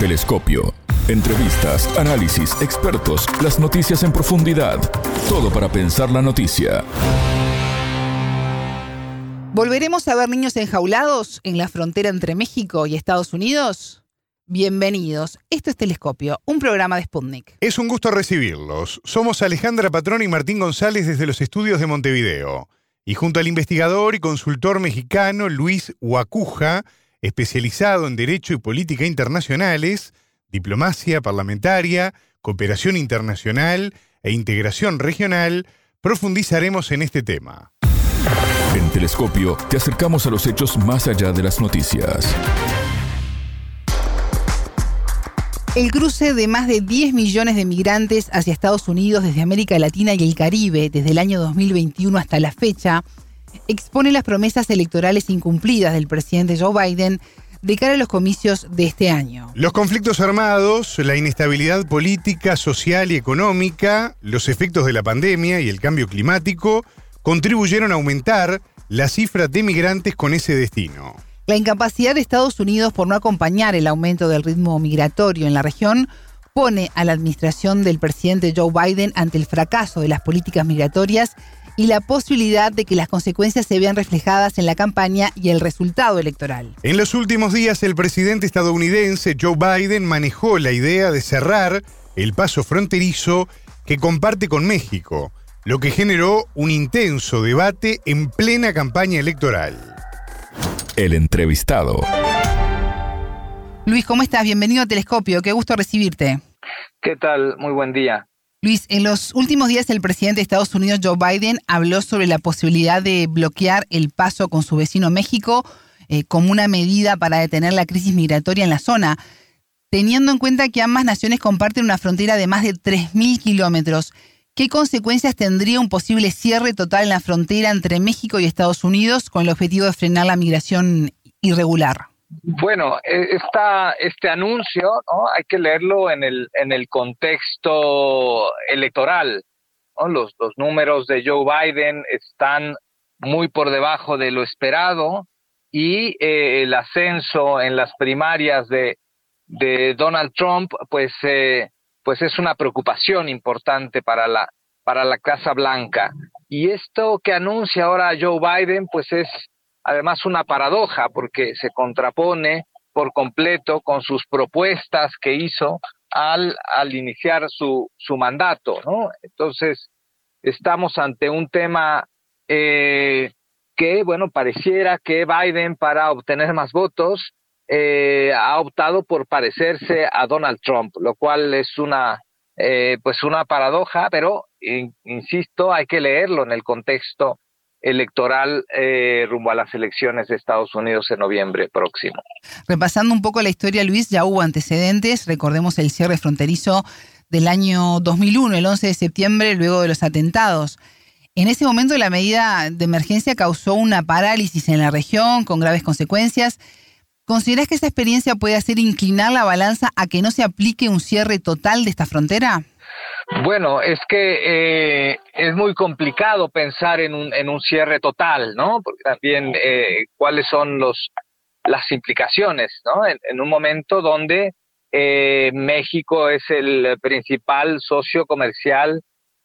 Telescopio. Entrevistas, análisis, expertos, las noticias en profundidad. Todo para pensar la noticia. ¿Volveremos a ver niños enjaulados en la frontera entre México y Estados Unidos? Bienvenidos. Esto es Telescopio, un programa de Sputnik. Es un gusto recibirlos. Somos Alejandra Patrón y Martín González desde los estudios de Montevideo. Y junto al investigador y consultor mexicano Luis Huacuja, especializado en Derecho y Política Internacionales, Diplomacia Parlamentaria, Cooperación Internacional e Integración Regional, profundizaremos en este tema. En Telescopio te acercamos a los hechos más allá de las noticias. El cruce de más de 10 millones de migrantes hacia Estados Unidos desde América Latina y el Caribe desde el año 2021 hasta la fecha expone las promesas electorales incumplidas del presidente Joe Biden de cara a los comicios de este año. Los conflictos armados, la inestabilidad política, social y económica, los efectos de la pandemia y el cambio climático contribuyeron a aumentar la cifra de migrantes con ese destino. La incapacidad de Estados Unidos por no acompañar el aumento del ritmo migratorio en la región pone a la administración del presidente Joe Biden ante el fracaso de las políticas migratorias y la posibilidad de que las consecuencias se vean reflejadas en la campaña y el resultado electoral. En los últimos días, el presidente estadounidense Joe Biden manejó la idea de cerrar el paso fronterizo que comparte con México, lo que generó un intenso debate en plena campaña electoral. El entrevistado. Luis, ¿cómo estás? Bienvenido a Telescopio. Qué gusto recibirte. ¿Qué tal? Muy buen día. Luis, en los últimos días el presidente de Estados Unidos, Joe Biden, habló sobre la posibilidad de bloquear el paso con su vecino México eh, como una medida para detener la crisis migratoria en la zona, teniendo en cuenta que ambas naciones comparten una frontera de más de 3.000 kilómetros. ¿Qué consecuencias tendría un posible cierre total en la frontera entre México y Estados Unidos con el objetivo de frenar la migración irregular? Bueno, e, este anuncio ¿no? hay que leerlo en el, en el contexto electoral. Los, los números de Joe Biden están muy por debajo de lo esperado y eh, el ascenso en las primarias de, de Donald Trump, pues eh, pues es una preocupación importante para la, para la Casa Blanca. Y esto que anuncia ahora Joe Biden, pues es además una paradoja, porque se contrapone por completo con sus propuestas que hizo al, al iniciar su, su mandato, ¿no? Entonces, estamos ante un tema eh, que, bueno, pareciera que Biden, para obtener más votos, eh, ha optado por parecerse a Donald Trump, lo cual es una eh, pues una paradoja, pero insisto, hay que leerlo en el contexto electoral eh, rumbo a las elecciones de Estados Unidos en noviembre próximo. Repasando un poco la historia, Luis, ya hubo antecedentes, recordemos el cierre fronterizo del año 2001, el 11 de septiembre, luego de los atentados. En ese momento la medida de emergencia causó una parálisis en la región con graves consecuencias ¿Consideras que esta experiencia puede hacer inclinar la balanza a que no se aplique un cierre total de esta frontera? Bueno, es que eh, es muy complicado pensar en un, en un cierre total, ¿no? Porque también eh, cuáles son los las implicaciones, ¿no? En, un momento donde eh, México es el principal socio comercial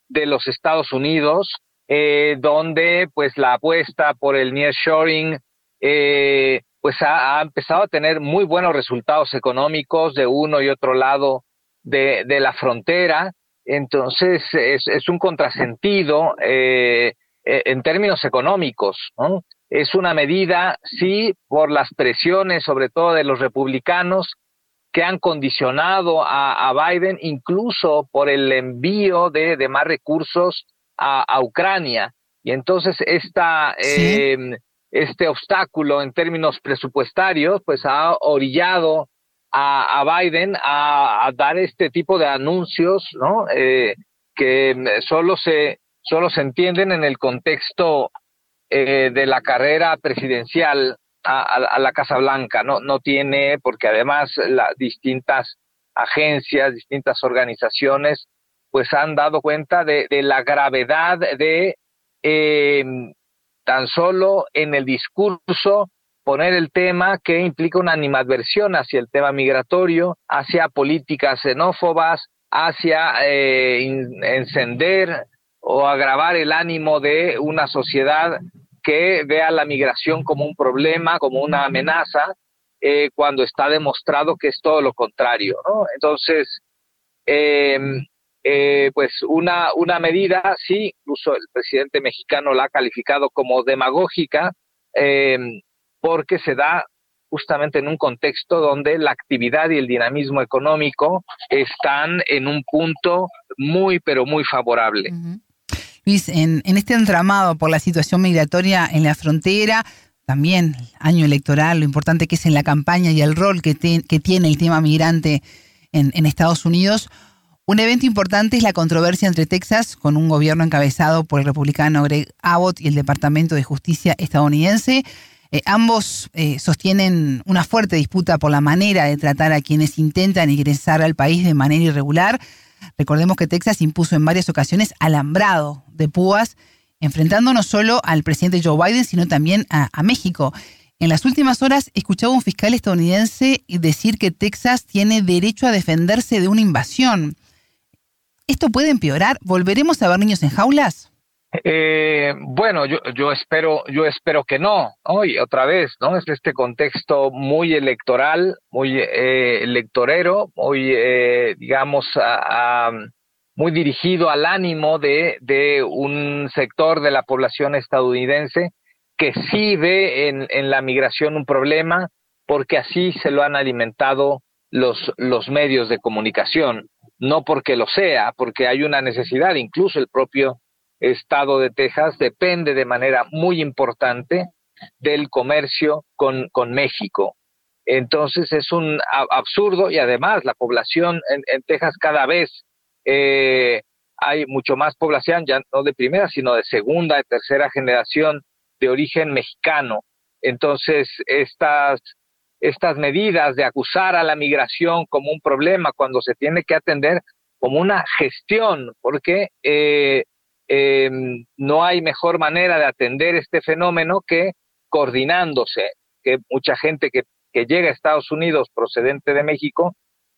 de los Estados Unidos, donde pues la apuesta por el nearshoring eh, pues ha, empezado a tener muy buenos resultados económicos de uno y otro lado de, la frontera. Entonces es, un contrasentido eh, eh, en términos económicos. Es una medida, sí, por las presiones, sobre todo de los republicanos, que han condicionado a, Biden, incluso por el envío de, más recursos a, Ucrania. Y entonces esta, em, este obstáculo en términos presupuestarios, pues ha orillado a, Biden a, dar este tipo de anuncios, ¿no? Eh, que solo se solo se entienden en el contexto eh, de la carrera presidencial a, la Casa Blanca, no no tiene porque además las distintas agencias, distintas organizaciones, pues han dado cuenta de, la gravedad de eh, tan solo en el discurso poner el tema que implica una animadversión hacia el tema migratorio, hacia políticas xenófobas, hacia eh, encender o agravar el ánimo de una sociedad que vea la migración como un problema, como una amenaza, eh, cuando está demostrado que es todo lo contrario. ¿no? Entonces, em, eh, pues una, una medida, sí, incluso el presidente mexicano la ha calificado como demagógica, em, porque se da justamente en un contexto donde la actividad y el dinamismo económico están en un punto muy, pero muy favorable. Luis, en, este entramado por la situación migratoria en la frontera, también año electoral, lo importante que es en la campaña y el rol que, tiene el tema migrante en Estados Unidos, un evento importante es la controversia entre Texas, con un gobierno encabezado por el republicano Greg Abbott y el Departamento de Justicia estadounidense. Eh, ambos eh, sostienen una fuerte disputa por la manera de tratar a quienes intentan ingresar al país de manera irregular. Recordemos que Texas impuso en varias ocasiones alambrado de púas, enfrentando no solo al presidente Joe Biden, sino también a, a México. En las últimas horas escuchaba un fiscal estadounidense decir que Texas tiene derecho a defenderse de una invasión. ¿Esto puede empeorar? ¿Volveremos a ver niños en jaulas? Eh, bueno, yo, yo espero, yo espero que no. Hoy otra vez, ¿no? Es este contexto muy electoral, muy eh, electorero, muy, eh, digamos, muy dirigido al ánimo de, un sector de la población estadounidense que sí ve en, en la migración un problema, porque así se lo han alimentado los, los medios de comunicación, no porque lo sea, porque hay una necesidad, incluso el propio estado de Texas depende de manera muy importante del comercio con, con México. Entonces es un absurdo y además la población en, Texas cada vez eh, hay mucho más población, ya no de primera, sino de segunda, de tercera generación de origen mexicano. Entonces estas, estas medidas de acusar a la migración como un problema cuando se tiene que atender como una gestión, porque eh, eh, no hay mejor manera de atender este fenómeno que coordinándose, que mucha gente que, que llega a Estados Unidos procedente de México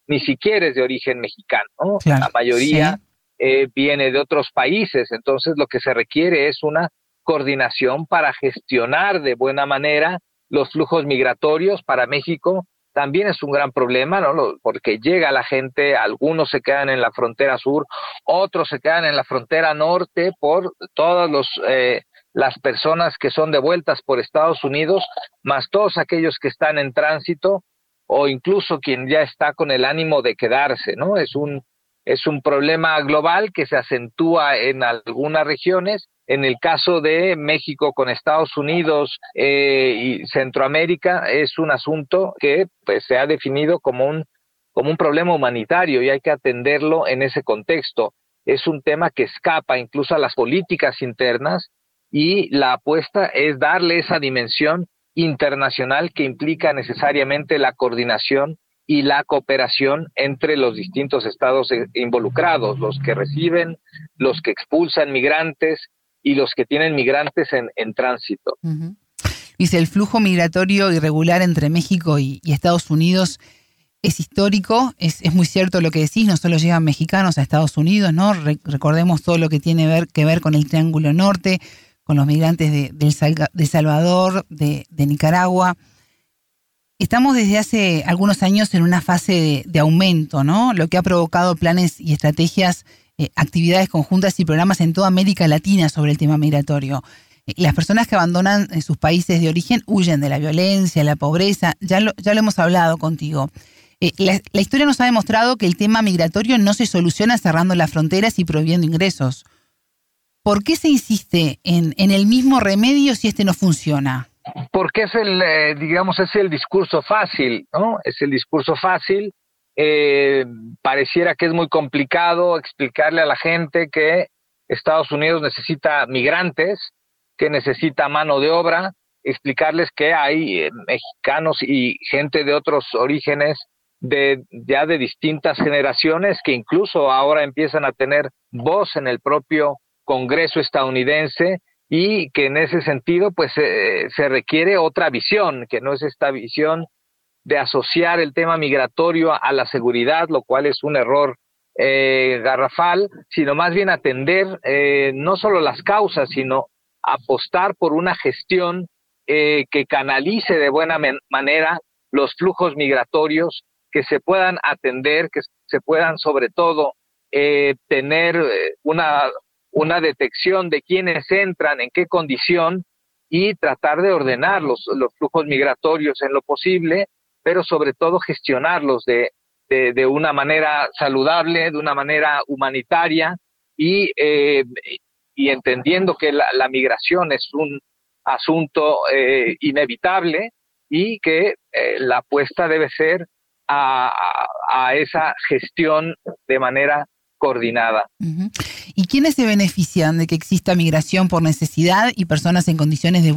ni siquiera es de origen mexicano, la mayoría eh, viene de otros países, entonces lo que se requiere es una coordinación para gestionar de buena manera los flujos migratorios para México también es un gran problema, ¿no? Porque llega la gente, algunos se quedan en la frontera sur, otros se quedan en la frontera norte por todas los, eh, las personas que son devueltas por Estados Unidos, más todos aquellos que están en tránsito o incluso quien ya está con el ánimo de quedarse, ¿no? Es un, es un problema global que se acentúa en algunas regiones en el caso de México con Estados Unidos eh, y Centroamérica es un asunto que pues, se ha definido como un, como un problema humanitario y hay que atenderlo en ese contexto. Es un tema que escapa incluso a las políticas internas y la apuesta es darle esa dimensión internacional que implica necesariamente la coordinación y la cooperación entre los distintos estados involucrados, los que reciben, los que expulsan migrantes, y los que tienen migrantes en, tránsito. Dice, el flujo migratorio irregular entre México y, Estados Unidos es histórico, es, muy cierto lo que decís, no solo llegan mexicanos a Estados Unidos, ¿no? recordemos todo lo que tiene ver, que ver con el Triángulo Norte, con los migrantes de, de Salvador, de, Nicaragua. Estamos desde hace algunos años en una fase de, aumento, ¿no? Lo que ha provocado planes y estrategias eh, actividades conjuntas y programas en toda América Latina sobre el tema migratorio. Eh, las personas que abandonan eh, sus países de origen huyen de la violencia, la pobreza, ya lo, hemos hablado contigo. la, historia nos ha demostrado que el tema migratorio no se soluciona cerrando las fronteras y prohibiendo ingresos. ¿Por qué se insiste en el mismo remedio si este no funciona? Porque es el, digamos, es el discurso fácil, ¿no? Es el discurso fácil eh, pareciera que es muy complicado explicarle a la gente que Estados Unidos necesita migrantes, que necesita mano de obra, explicarles que hay eh, mexicanos y gente de otros orígenes de ya de distintas generaciones que incluso ahora empiezan a tener voz en el propio Congreso estadounidense y que en ese sentido pues se requiere otra visión, que no es esta visión de asociar el tema migratorio a, la seguridad, lo cual es un error eh, garrafal, sino más bien atender eh, no solo las causas, sino apostar por una gestión eh, que canalice de buena manera los flujos migratorios, que se puedan atender, que se puedan sobre todo tener una, una detección de quiénes entran, en qué condición y tratar de ordenar los, los flujos migratorios en lo posible pero sobre todo gestionarlos de, de, una manera saludable, de una manera humanitaria y, eh, y entendiendo que la, migración es un asunto eh, inevitable y que eh, la apuesta debe ser a, a, esa gestión de manera coordinada. ¿Y quiénes se benefician de que exista migración por necesidad y personas en condiciones de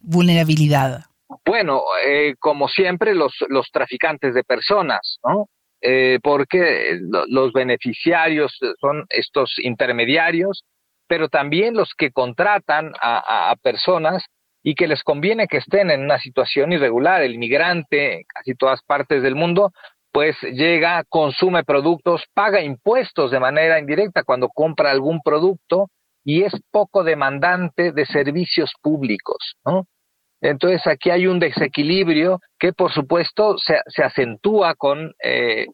vulnerabilidad? Bueno, eh, como siempre, los, los traficantes de personas, ¿no? Eh, porque los beneficiarios son estos intermediarios, pero también los que contratan a, a, personas y que les conviene que estén en una situación irregular. El migrante, casi todas partes del mundo, pues llega, consume productos, paga impuestos de manera indirecta cuando compra algún producto y es poco demandante de servicios públicos, ¿no? Entonces aquí hay un desequilibrio que por supuesto se, se acentúa con, eh,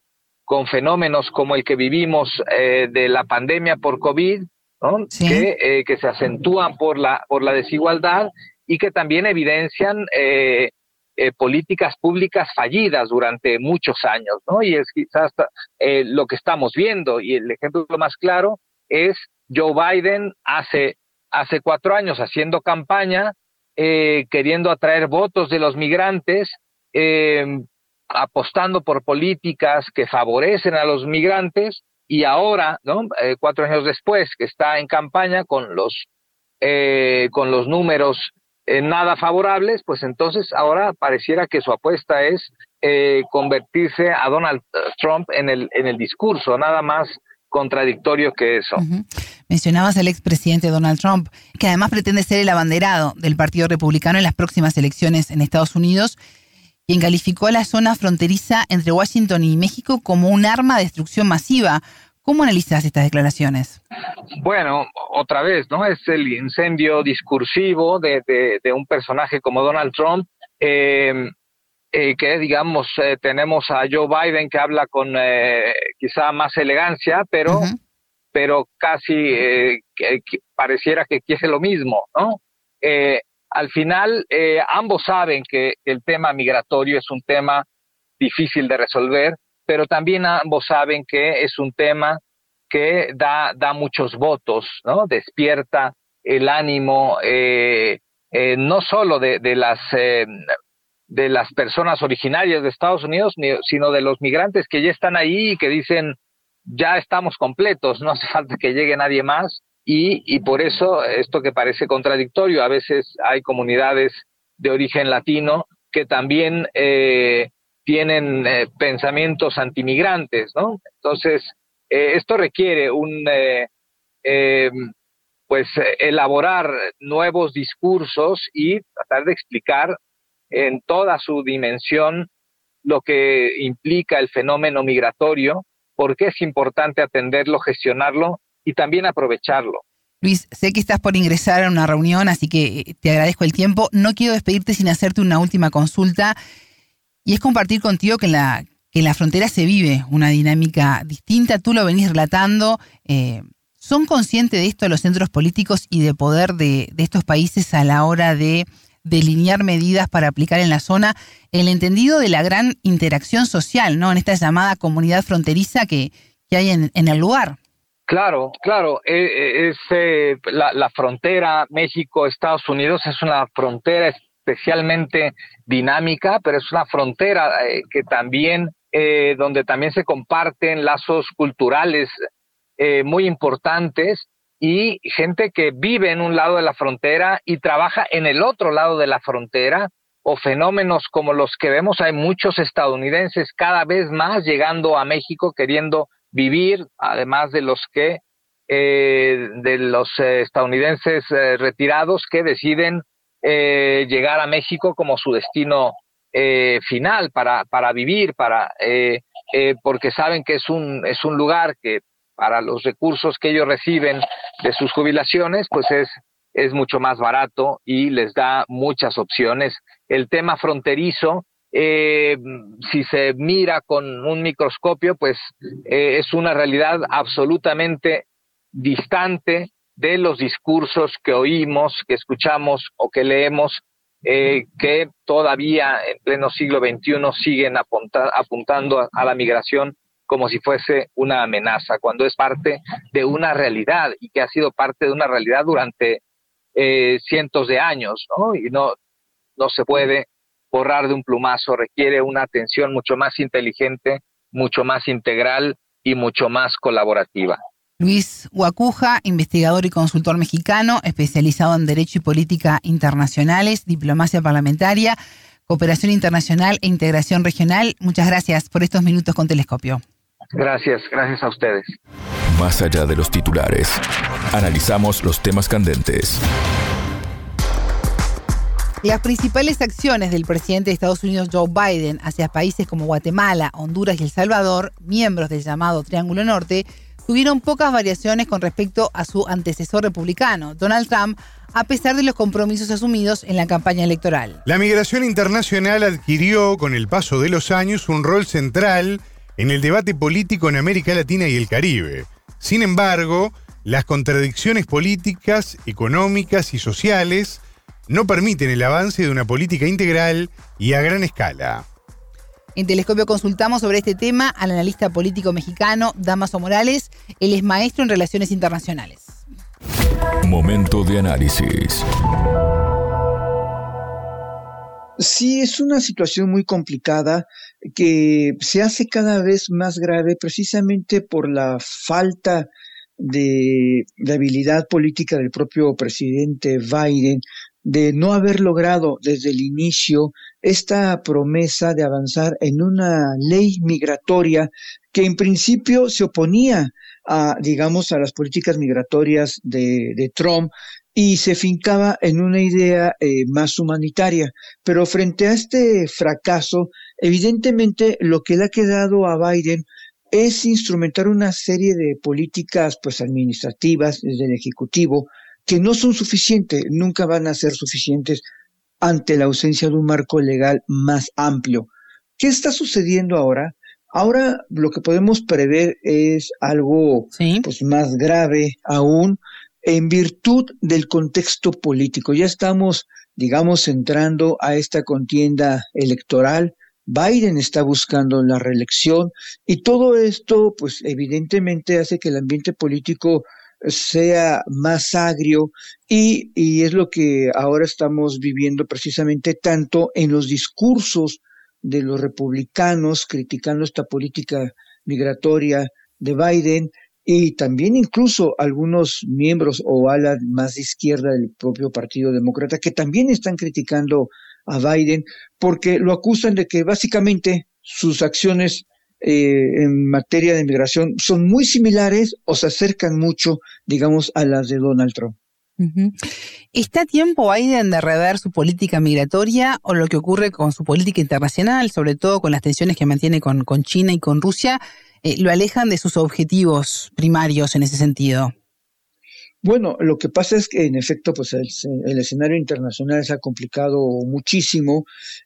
con fenómenos como el que vivimos eh, de la pandemia por COVID, ¿no? que, eh, que se acentúan por la, por la desigualdad y que también evidencian eh, eh, políticas públicas fallidas durante muchos años, ¿no? Y es quizás eh, lo que estamos viendo y el ejemplo más claro es Joe Biden hace hace cuatro años haciendo campaña eh, queriendo atraer votos de los migrantes, eh, apostando por políticas que favorecen a los migrantes y ahora, ¿no? Cuatro años después, que está en campaña con los con los números eh, nada favorables, pues entonces ahora pareciera que su apuesta es eh, convertirse a Donald Trump en el en el discurso, nada más contradictorio que eso. Mencionabas al expresidente Donald Trump, que además pretende ser el abanderado del Partido Republicano en las próximas elecciones en Estados Unidos, quien calificó a la zona fronteriza entre Washington y México como un arma de destrucción masiva. ¿Cómo analizas estas declaraciones? Bueno, otra vez, ¿no? Es el incendio discursivo de, de, un personaje como Donald Trump. Eh, eh, que digamos eh, tenemos a Joe Biden que habla con eh, quizá más elegancia, pero pero casi eh, que, pareciera que quiere lo mismo, ¿no? Al final ambos saben que el tema migratorio es un tema difícil de resolver, pero también ambos saben que es un tema que da da muchos votos, ¿no? Despierta el ánimo no solo de, de las de las personas originarias de Estados Unidos, sino de los migrantes que ya están ahí y que dicen, ya estamos completos, no hace falta que llegue nadie más y, y por eso esto que parece contradictorio, a veces hay comunidades de origen latino que también eh, tienen eh, pensamientos antimigrantes, ¿no? Entonces, eh, esto requiere un, eh, pues, elaborar nuevos discursos y tratar de explicar en toda su dimensión lo que implica el fenómeno migratorio, por qué es importante atenderlo, gestionarlo y también aprovecharlo. Luis, sé que estás por ingresar a una reunión, así que te agradezco el tiempo. No quiero despedirte sin hacerte una última consulta y es compartir contigo que en la, que en la frontera se vive una dinámica distinta. Tú lo venís relatando. Eh, ¿Son conscientes de esto los centros políticos y de poder de, de estos países a la hora de delinear medidas para aplicar en la zona, el entendido de la gran interacción social, ¿no? En esta llamada comunidad fronteriza que, que hay en, en, el lugar. Claro, claro. Eh, eh, es, eh, la, la, frontera México-Estados Unidos es una frontera especialmente dinámica, pero es una frontera eh, que también, eh, donde también se comparten lazos culturales eh, muy importantes y gente que vive en un lado de la frontera y trabaja en el otro lado de la frontera, o fenómenos como los que vemos, hay muchos estadounidenses cada vez más llegando a México queriendo vivir, además de los que de los estadounidenses retirados que deciden llegar a México como su destino final para, para vivir, para, porque saben que es un, es un lugar que para los recursos que ellos reciben de sus jubilaciones, pues es, es mucho más barato y les da muchas opciones. El tema fronterizo, eh, si se mira con un microscopio, pues eh, es una realidad absolutamente distante de los discursos que oímos, que escuchamos o que leemos, eh, que todavía en pleno siglo XXI siguen apuntando a la migración como si fuese una amenaza, cuando es parte de una realidad y que ha sido parte de una realidad durante eh, cientos de años. Y no, no se puede borrar de un plumazo, requiere una atención mucho más inteligente, mucho más integral y mucho más colaborativa. Luis Huacuja, investigador y consultor mexicano, especializado en Derecho y Política Internacionales, Diplomacia Parlamentaria, Cooperación Internacional e Integración Regional. Muchas gracias por estos minutos con Telescopio. Gracias, gracias a ustedes. Más allá de los titulares, analizamos los temas candentes. Las principales acciones del presidente de Estados Unidos Joe Biden hacia países como Guatemala, Honduras y El Salvador, miembros del llamado Triángulo Norte, tuvieron pocas variaciones con respecto a su antecesor republicano, Donald Trump, a pesar de los compromisos asumidos en la campaña electoral. La migración internacional adquirió con el paso de los años un rol central en el debate político en América Latina y el Caribe. Sin embargo, las contradicciones políticas, económicas y sociales no permiten el avance de una política integral y a gran escala. En Telescopio consultamos sobre este tema al analista político mexicano Damaso Morales. Él es maestro en relaciones internacionales. Momento de análisis. Sí, es una situación muy complicada que se hace cada vez más grave precisamente por la falta de, habilidad política del propio presidente Biden de no haber logrado desde el inicio esta promesa de avanzar en una ley migratoria que en principio se oponía a, digamos, a las políticas migratorias de, Trump y se fincaba en una idea eh, más humanitaria. Pero frente a este fracaso, evidentemente lo que le ha quedado a Biden es instrumentar una serie de políticas pues administrativas desde el ejecutivo que no son suficientes, nunca van a ser suficientes ante la ausencia de un marco legal más amplio. ¿Qué está sucediendo ahora? Ahora lo que podemos prever es algo pues más grave aún, en virtud del contexto político. Ya estamos, digamos, entrando a esta contienda electoral. Biden está buscando la reelección y todo esto, pues evidentemente hace que el ambiente político sea más agrio y, y es lo que ahora estamos viviendo precisamente tanto en los discursos de los republicanos criticando esta política migratoria de Biden, y también incluso algunos miembros o ala más de izquierda del propio Partido Demócrata que también están criticando a Biden porque lo acusan de que básicamente sus acciones eh, en materia de inmigración son muy similares o se acercan mucho, digamos, a las de Donald Trump. ¿Está tiempo Biden de rever su política migratoria o lo que ocurre con su política internacional, sobre todo con las tensiones que mantiene con, con China y con Rusia? Eh, lo alejan de sus objetivos primarios en ese sentido. Bueno, lo que pasa es que en efecto, pues el, escenario internacional se ha complicado muchísimo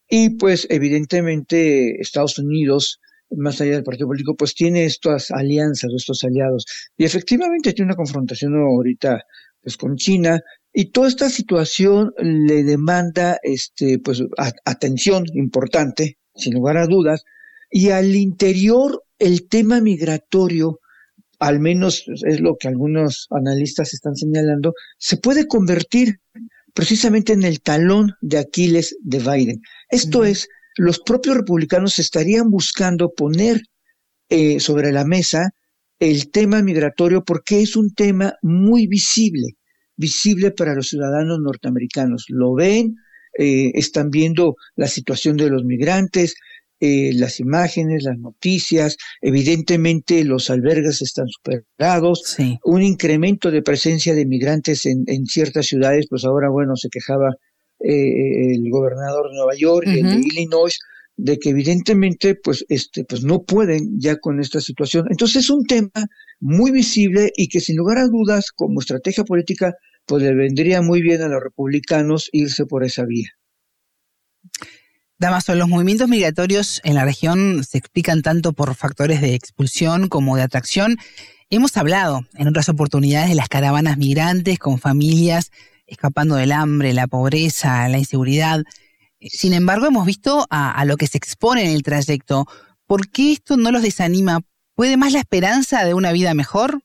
y pues evidentemente Estados Unidos, más allá del partido político, pues tiene estas alianzas, estos aliados y efectivamente tiene una confrontación ahorita pues con China y toda esta situación le demanda este pues atención importante, sin lugar a dudas, y al interior el tema migratorio, al menos es lo que algunos analistas están señalando, se puede convertir precisamente en el talón de Aquiles de Biden. Esto es, los propios republicanos estarían buscando poner eh, sobre la mesa el tema migratorio porque es un tema muy visible, visible para los ciudadanos norteamericanos. Lo ven, eh, están viendo la situación de los migrantes, eh, las imágenes, las noticias, evidentemente los albergues están superados, un incremento de presencia de migrantes en, ciertas ciudades, pues ahora, bueno, se quejaba eh, el gobernador de Nueva York, y el de Illinois, de que evidentemente pues este pues no pueden ya con esta situación. Entonces es un tema muy visible y que sin lugar a dudas como estrategia política pues le vendría muy bien a los republicanos irse por esa vía. Damaso, los movimientos migratorios en la región se explican tanto por factores de expulsión como de atracción. Hemos hablado en otras oportunidades de las caravanas migrantes con familias escapando del hambre, la pobreza, la inseguridad. Sin embargo, hemos visto a, lo que se expone en el trayecto. ¿Por qué esto no los desanima? ¿Puede más la esperanza de una vida mejor?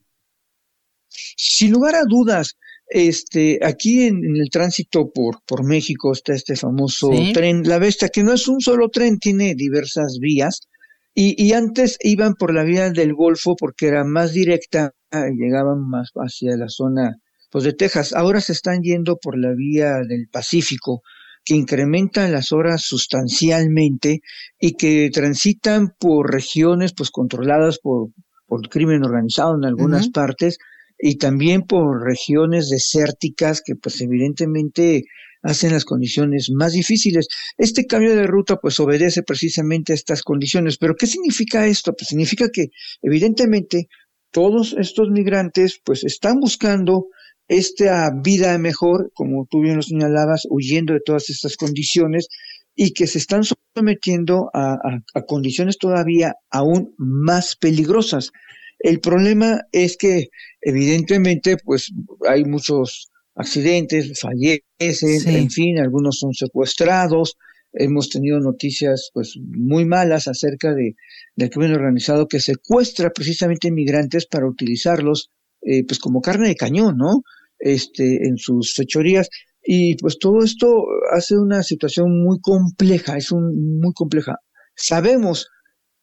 Sin lugar a dudas, este, aquí en, el tránsito por, por México está este famoso tren La Bestia, que no es un solo tren, tiene diversas vías. Y, y, antes iban por la vía del Golfo porque era más directa, llegaban más hacia la zona de Texas. Ahora se están yendo por la vía del Pacífico, que incrementan las horas sustancialmente y que transitan por regiones pues controladas por, por crimen organizado en algunas partes y también por regiones desérticas que pues evidentemente hacen las condiciones más difíciles. Este cambio de ruta pues obedece precisamente a estas condiciones. Pero ¿qué significa esto? Pues significa que evidentemente todos estos migrantes pues están buscando esta vida mejor, como tú bien lo señalabas, huyendo de todas estas condiciones y que se están sometiendo a, a condiciones todavía aún más peligrosas. El problema es que evidentemente pues hay muchos accidentes, fallecen, en fin, algunos son secuestrados. Hemos tenido noticias pues muy malas acerca de del crimen organizado que secuestra precisamente inmigrantes para utilizarlos eh, pues como carne de cañón, ¿no? Este en sus fechorías y pues todo esto hace una situación muy compleja, es un muy compleja. Sabemos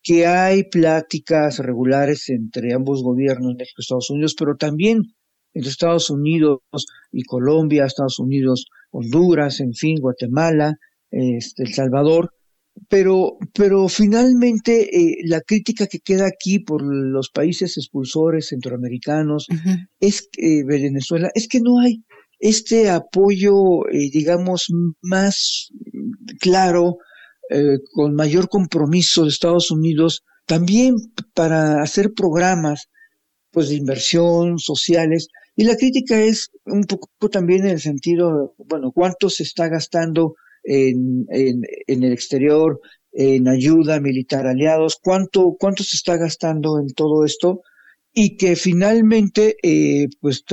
que hay pláticas regulares entre ambos gobiernos, México y Estados Unidos, pero también entre Estados Unidos y Colombia, Estados Unidos, Honduras, en fin, Guatemala, este, El Salvador, pero, pero finalmente eh, la crítica que queda aquí por los países expulsores centroamericanos es que Venezuela es que no hay este apoyo, eh, digamos, más claro eh, con mayor compromiso de Estados Unidos, también para hacer programas pues de inversión sociales. Y la crítica es un poco también en el sentido, bueno, cuánto se está gastando en, en, el exterior, en ayuda militar aliados, cuánto, cuánto se está gastando en todo esto y que finalmente, eh, pues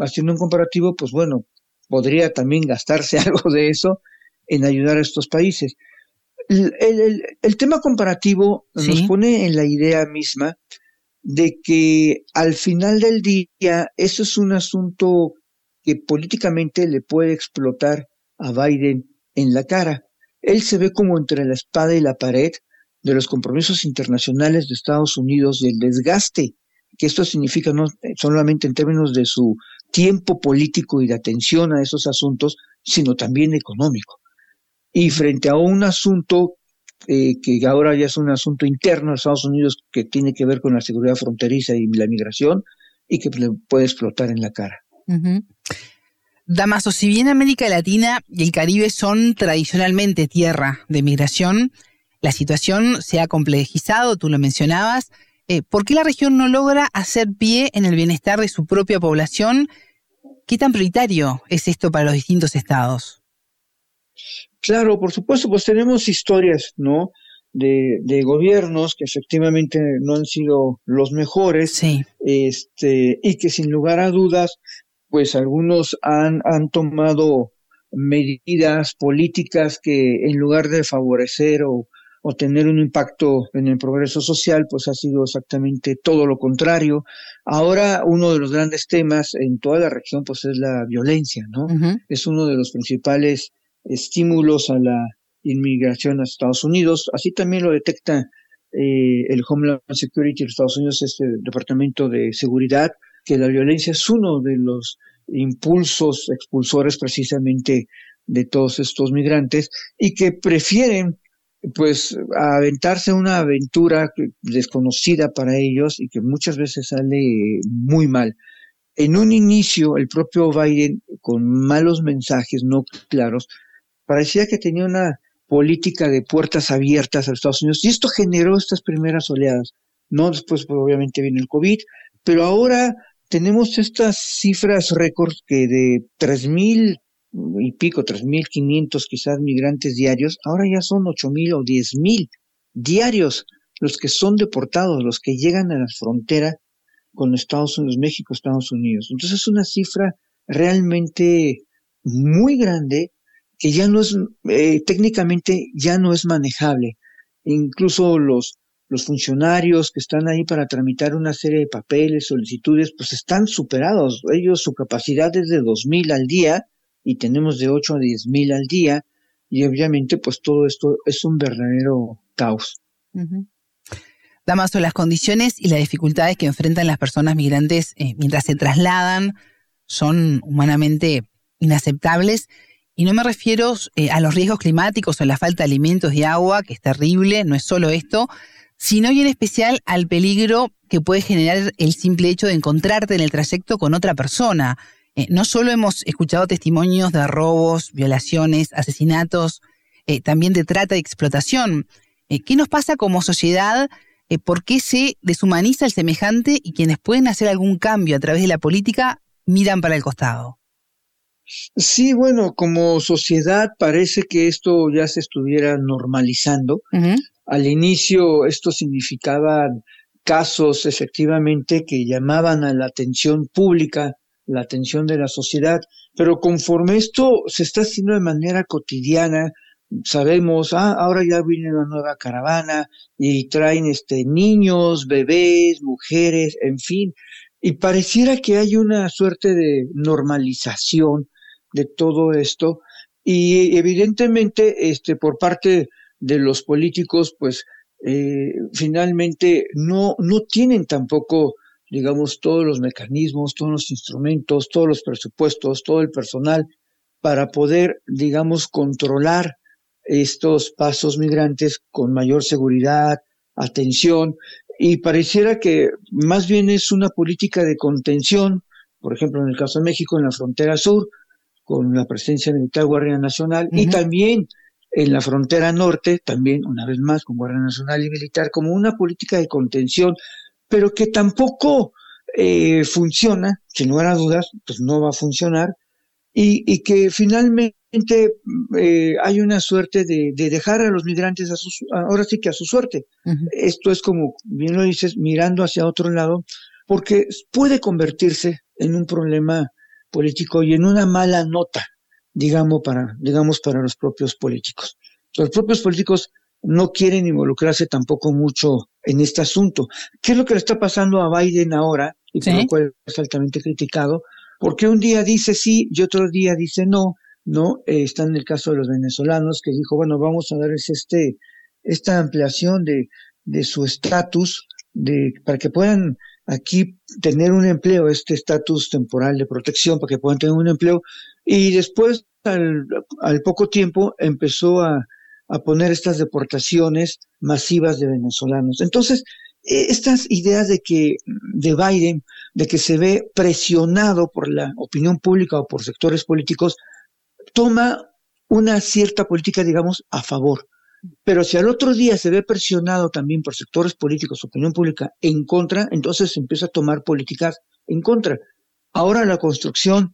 haciendo un comparativo, pues bueno, podría también gastarse algo de eso en ayudar a estos países. El, tema comparativo nos pone en la idea misma de que al final del día eso es un asunto que políticamente le puede explotar a Biden en la cara. Él se ve como entre la espada y la pared de los compromisos internacionales de Estados Unidos y el desgaste que esto significa no solamente en términos de su tiempo político y de atención a esos asuntos, sino también económico y frente a un asunto eh, que ahora ya es un asunto interno de Estados Unidos que tiene que ver con la seguridad fronteriza y la migración y que le puede explotar en la cara. Damaso, si bien América Latina y el Caribe son tradicionalmente tierra de migración, la situación se ha complejizado, tú lo mencionabas. Eh, ¿Por qué la región no logra hacer pie en el bienestar de su propia población? ¿Qué tan prioritario es esto para los distintos estados? Claro, por supuesto, pues tenemos historias, ¿no? De, de, gobiernos que efectivamente no han sido los mejores, sí. este, y que sin lugar a dudas, pues algunos han, han tomado medidas políticas que en lugar de favorecer o, o tener un impacto en el progreso social, pues ha sido exactamente todo lo contrario. Ahora uno de los grandes temas en toda la región, pues es la violencia, ¿no? Es uno de los principales estímulos a la inmigración a Estados Unidos. Así también lo detecta eh, el Homeland Security de Estados Unidos, este Departamento de Seguridad, que la violencia es uno de los impulsos expulsores precisamente de todos estos migrantes y que prefieren pues aventarse una aventura desconocida para ellos y que muchas veces sale muy mal. En un inicio, el propio Biden, con malos mensajes no claros, parecía que tenía una política de puertas abiertas a Estados Unidos y esto generó estas primeras oleadas. No después, pues, obviamente, viene el COVID, pero ahora tenemos estas cifras récords que de tres mil y pico, tres mil quinientos quizás migrantes diarios, ahora ya son ocho mil o diez mil diarios los que son deportados, los que llegan a la frontera con Estados Unidos, México, Estados Unidos. Entonces es una cifra realmente muy grande que ya no es, eh, técnicamente ya no es manejable. Incluso los, los funcionarios que están ahí para tramitar una serie de papeles, solicitudes, pues están superados. Ellos, su capacidad es de dos mil al día y tenemos de ocho a diez mil al día y obviamente pues todo esto es un verdadero caos. Damaso, las condiciones y las dificultades que enfrentan las personas migrantes eh, mientras se trasladan son humanamente inaceptables y no me refiero eh, a los riesgos climáticos o la falta de alimentos y agua, que es terrible, no es solo esto, sino y en especial al peligro que puede generar el simple hecho de encontrarte en el trayecto con otra persona. Eh, no solo hemos escuchado testimonios de robos, violaciones, asesinatos, eh, también de trata y explotación. ¿Qué nos pasa como sociedad? ¿Por qué se deshumaniza el semejante y quienes pueden hacer algún cambio a través de la política miran para el costado? Sí, bueno, como sociedad parece que esto ya se estuviera normalizando. Al inicio esto significaba casos efectivamente que llamaban a la atención pública, la atención de la sociedad, pero conforme esto se está haciendo de manera cotidiana, sabemos, ah, ahora ya viene una nueva caravana y traen este niños, bebés, mujeres, en fin, y pareciera que hay una suerte de normalización de todo esto y evidentemente este por parte de los políticos pues eh, finalmente no no tienen tampoco digamos todos los mecanismos todos los instrumentos todos los presupuestos todo el personal para poder digamos controlar estos pasos migrantes con mayor seguridad atención. Y pareciera que más bien es una política de contención por ejemplo en el caso de México en la frontera sur con la presencia militar Guardia Nacional y también en la frontera norte, también una vez más con Guardia Nacional y Militar, como una política de contención, pero que tampoco eh, funciona, sin lugar a dudas, pues no va a funcionar, y, que finalmente eh, hay una suerte de, dejar a los migrantes a sus, ahora sí que a su suerte. Esto es como, bien lo dices, mirando hacia otro lado, porque puede convertirse en un problema político y en una mala nota, digamos, para, digamos, para los propios políticos. Los propios políticos no quieren involucrarse tampoco mucho en este asunto. ¿Qué es lo que le está pasando a Biden ahora? Y por lo cual es altamente criticado, porque un día dice sí y otro día dice no, ¿no? Eh, está en el caso de los venezolanos que dijo, bueno, vamos a darles este, esta ampliación de, de su estatus, de, para que puedan aquí tener un empleo, este estatus temporal de protección para que puedan tener un empleo. Y después, al, poco tiempo, empezó a, a, poner estas deportaciones masivas de venezolanos. Entonces, e, estas ideas de que, de Biden, de que se ve presionado por la opinión pública o por sectores políticos, toma una cierta política, digamos, a favor. Pero si al otro día se ve presionado también por sectores políticos, opinión pública, en contra, entonces se empieza a tomar políticas en contra. Ahora la construcción,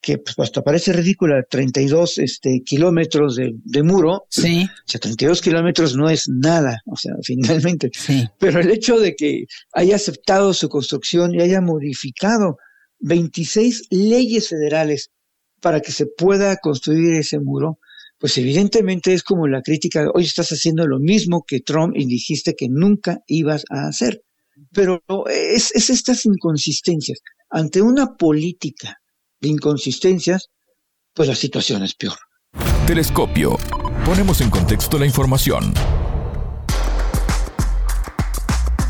que pues, hasta parece ridícula, 32 este, kilómetros de, muro, sí. o sea, 32 kilómetros no es nada, o sea, finalmente. Pero el hecho de que haya aceptado su construcción y haya modificado 26 leyes federales para que se pueda construir ese muro, pues evidentemente es como la crítica, hoy estás haciendo lo mismo que Trump y dijiste que nunca ibas a hacer. Pero es, es estas inconsistencias. Ante una política inconsistencias, pues la situación es peor. Telescopio. Ponemos en contexto la información.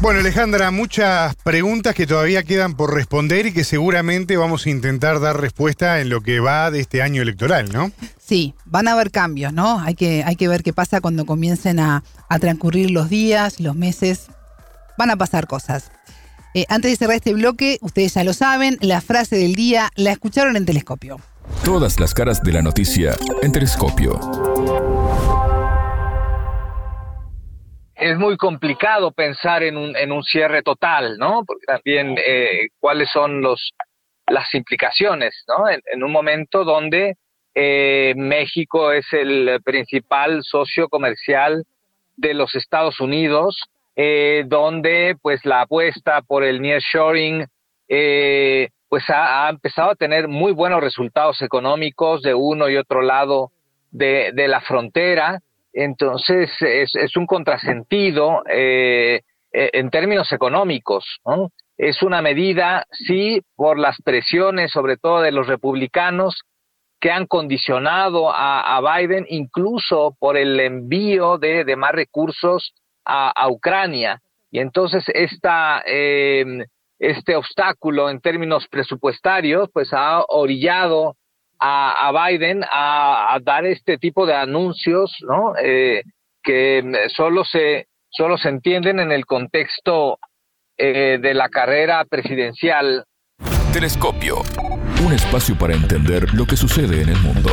Bueno, Alejandra, muchas preguntas que todavía quedan por responder y que seguramente vamos a intentar dar respuesta en lo que va de este año electoral, ¿no? Sí, van a haber cambios, ¿no? Hay que, hay que ver qué pasa cuando comiencen a, transcurrir los días, los meses. Van a pasar cosas. Eh, antes de cerrar este bloque, ustedes ya lo saben, la frase del día la escucharon en Telescopio. Todas las caras de la noticia en Telescopio. es muy complicado pensar en un, en un cierre total, ¿no? Porque también eh, cuáles son los las implicaciones, ¿no? En, un momento donde eh, México es el principal socio comercial de los Estados Unidos, eh, donde pues la apuesta por el nearshoring eh, pues ha, ha, empezado a tener muy buenos resultados económicos de uno y otro lado de, de la frontera entonces es, un contrasentido eh, eh, en términos económicos. Es una medida, sí, por las presiones, sobre todo de los republicanos, que han condicionado a, a Biden, incluso por el envío de, de más recursos a, Ucrania. Y entonces esta, eh, este obstáculo en términos presupuestarios, pues ha orillado a, Biden a, dar este tipo de anuncios, ¿no? Eh, que solo se solo se entienden en el contexto eh, de la carrera presidencial. Telescopio, un espacio para entender lo que sucede en el mundo.